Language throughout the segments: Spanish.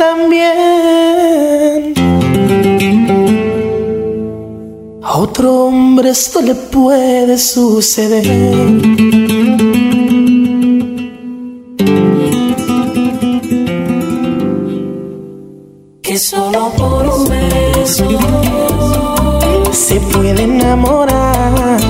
también. A otro hombre esto le puede suceder. Que solo por un beso se puede enamorar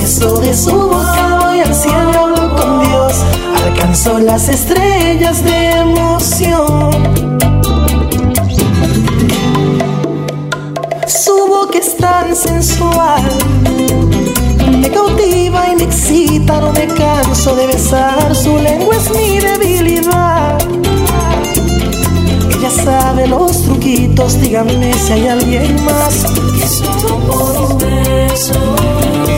Beso de su boca voy al cielo con Dios, alcanzó las estrellas de emoción. Su boca es tan sensual, me cautiva y me excita, no me canso de besar, su lengua es mi debilidad. Ya sabe los truquitos, díganme si hay alguien más. Que solo por un beso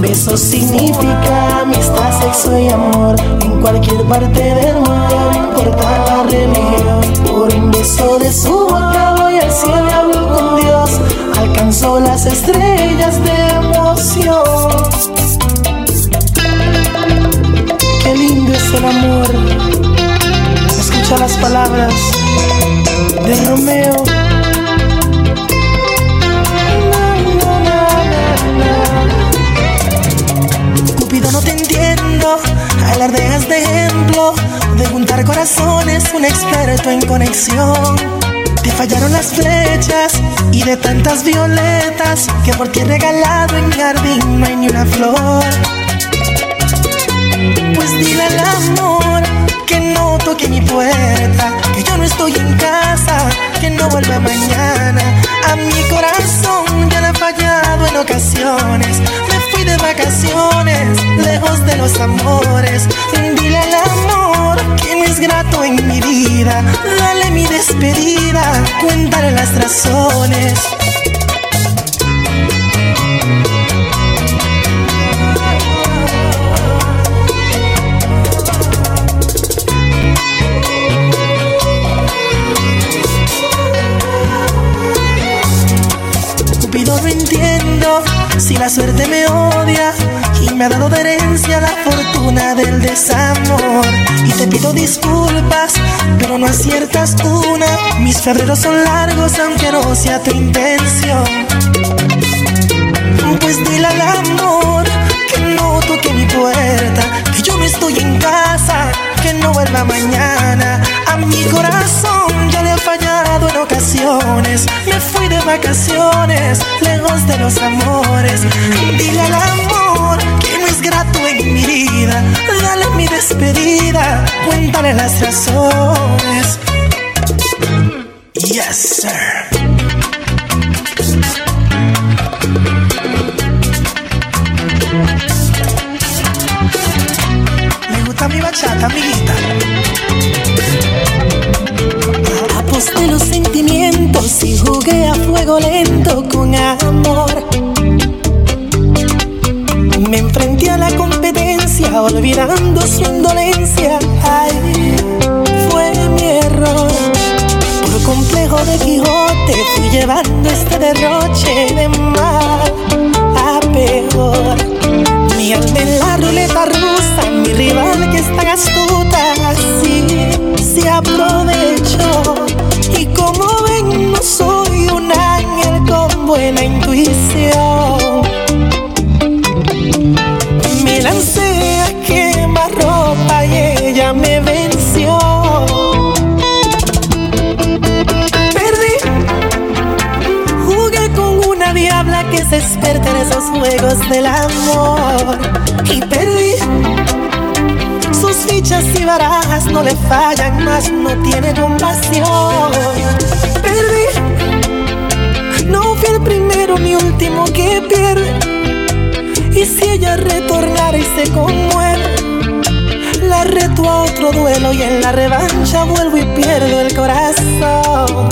Beso significa amistad, sexo y amor en cualquier parte del mundo, no importa la religión. Por un beso de su boca voy al cielo hablo con Dios. Alcanzó las estrellas de emoción. Qué lindo es el amor las palabras de Romeo. No te entiendo. Alardeas de ejemplo de juntar corazones, un experto en conexión. Te fallaron las flechas y de tantas violetas que por ti regalado en jardín no hay ni una flor. Pues dile al amor que no toque mi puerta, que yo no estoy en casa, que no vuelva mañana. A mi corazón ya en ocasiones. Me fui de vacaciones, lejos de los amores. Dile al amor que no es grato en mi vida. Dale mi despedida, cuéntale las razones. Pido disculpas, pero no aciertas una. Mis febreros son largos, aunque no sea tu intención. Pues dile al amor que no toque mi puerta, que yo no estoy en casa, que no vuelva mañana. A mi corazón ya le ha fallado en ocasiones. Me fui de vacaciones, lejos de los amores. Dile al amor que no es grato en mi vida. Despedida, cuéntale las razones. Yes, sir. Me gusta mi bachata, amiguita. Aposté los sentimientos y jugué a fuego lento con amor. Olvidando su indolencia. Ay, fue mi error. Por complejo de Quijote fui llevando este derroche de que se experta en esos juegos del amor. Y perdí, sus fichas y barajas no le fallan más, no tiene compasión. Perdí, no fui el primero ni último que pierde. Y si ella retornara y se conmueve, la reto a otro duelo y en la revancha vuelvo y pierdo el corazón.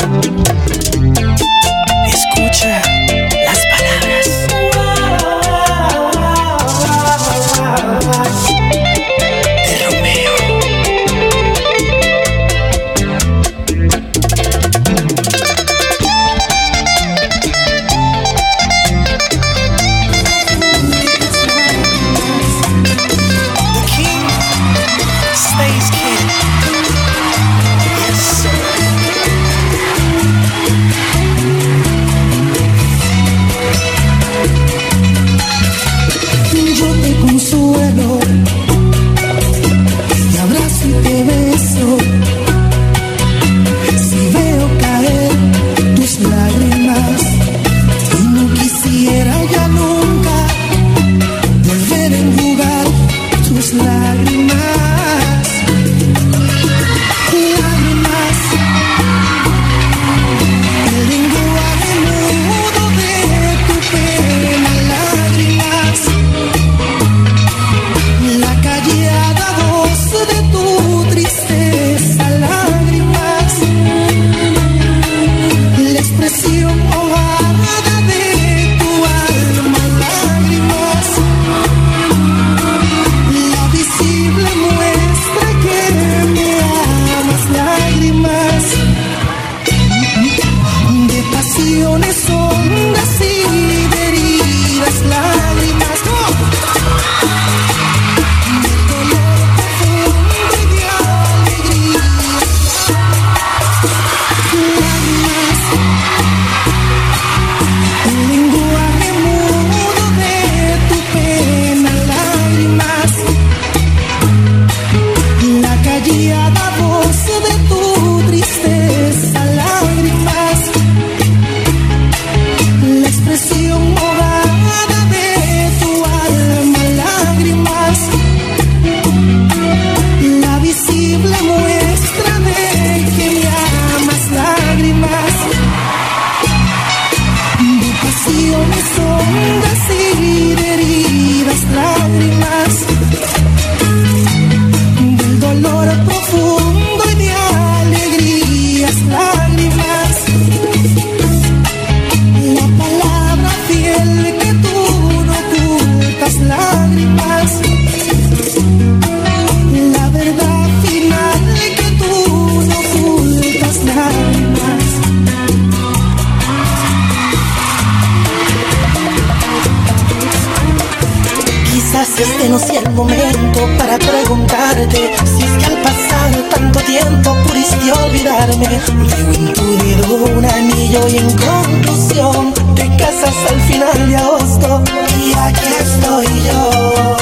Quizás este no sea el momento para preguntarte si es que al pasar tanto tiempo pudiste olvidarme. Veo en tu dedo un anillo y en conclusión te casas al final de agosto y aquí estoy yo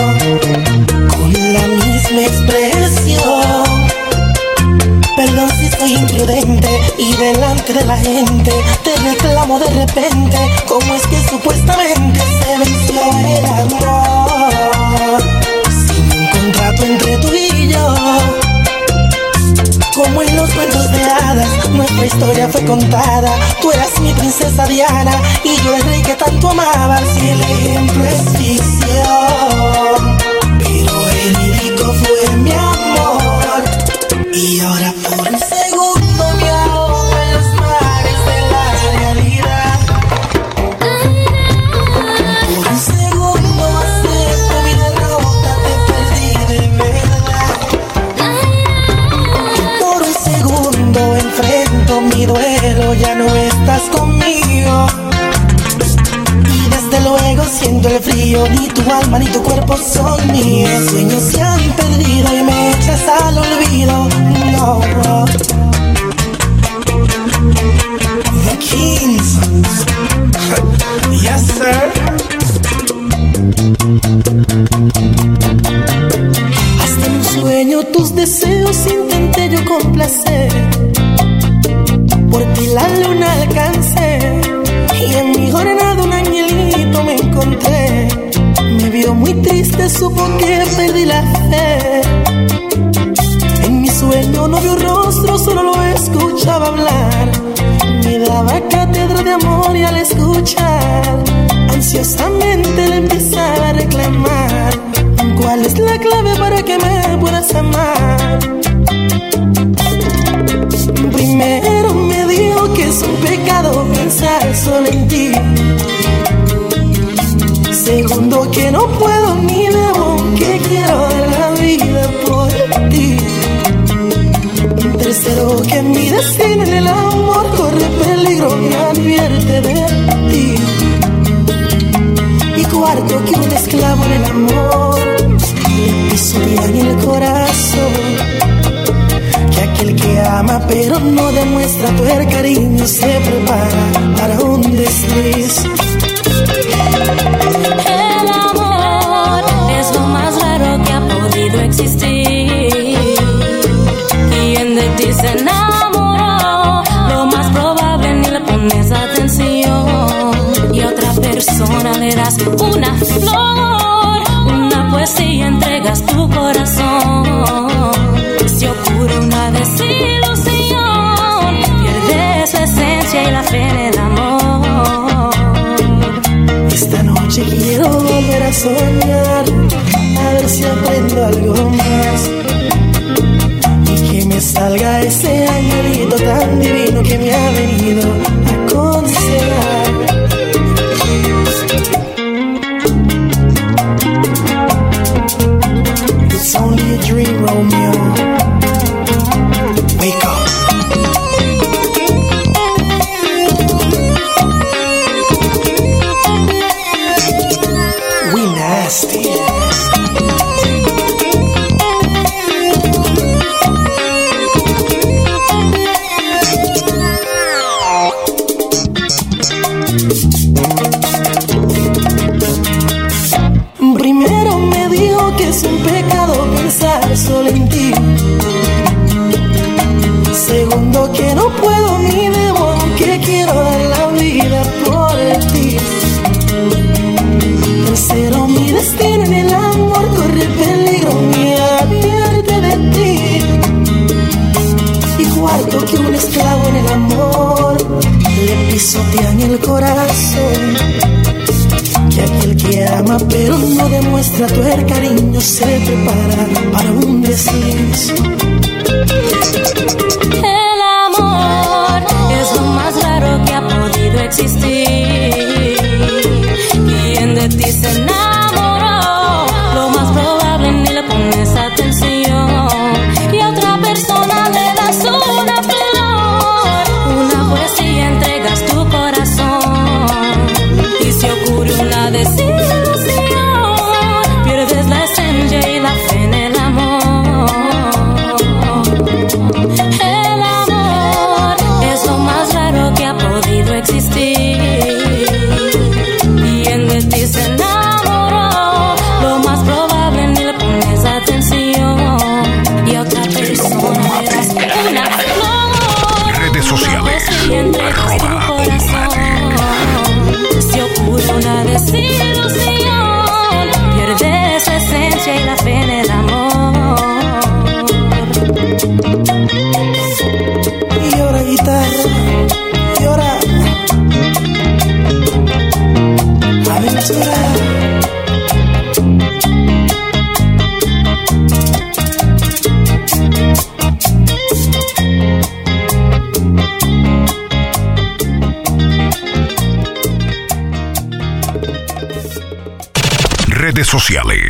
con la misma expresión. Perdón si soy imprudente y delante de la gente te reclamo de repente cómo es que supuestamente se venció el amor Como en cuentos de hadas, nuestra historia fue contada. Tú eras mi princesa Diana y yo el rey que tanto amabas. Y el ejemplo alma ni tu cuerpo son míos. Sueños se han perdido y me echas al olvido. No. The Kings. yes, sir. Hasta un sueño tus deseos intenté yo complacer. Supo que perdí la fe. En mi sueño no vio rostro, solo lo escuchaba hablar. Me daba cátedra de amor y al escuchar, ansiosamente le empezaba a reclamar. ¿Cuál es la clave para que me puedas amar? Primero me dijo que es un pecado pensar solo en ti. Que no puedo ni debo, que quiero dar la vida por ti. Tercero que mi destino en el amor corre peligro y advierte de ti. Y cuarto que un esclavo en el amor pisotea en el corazón. Que aquel que ama pero no demuestra tu cariño se prepara soñar, nasty. Demuestra tu cariño se prepara para un desliz. El amor es lo más raro que ha podido existir. Ha podido existir. RCL.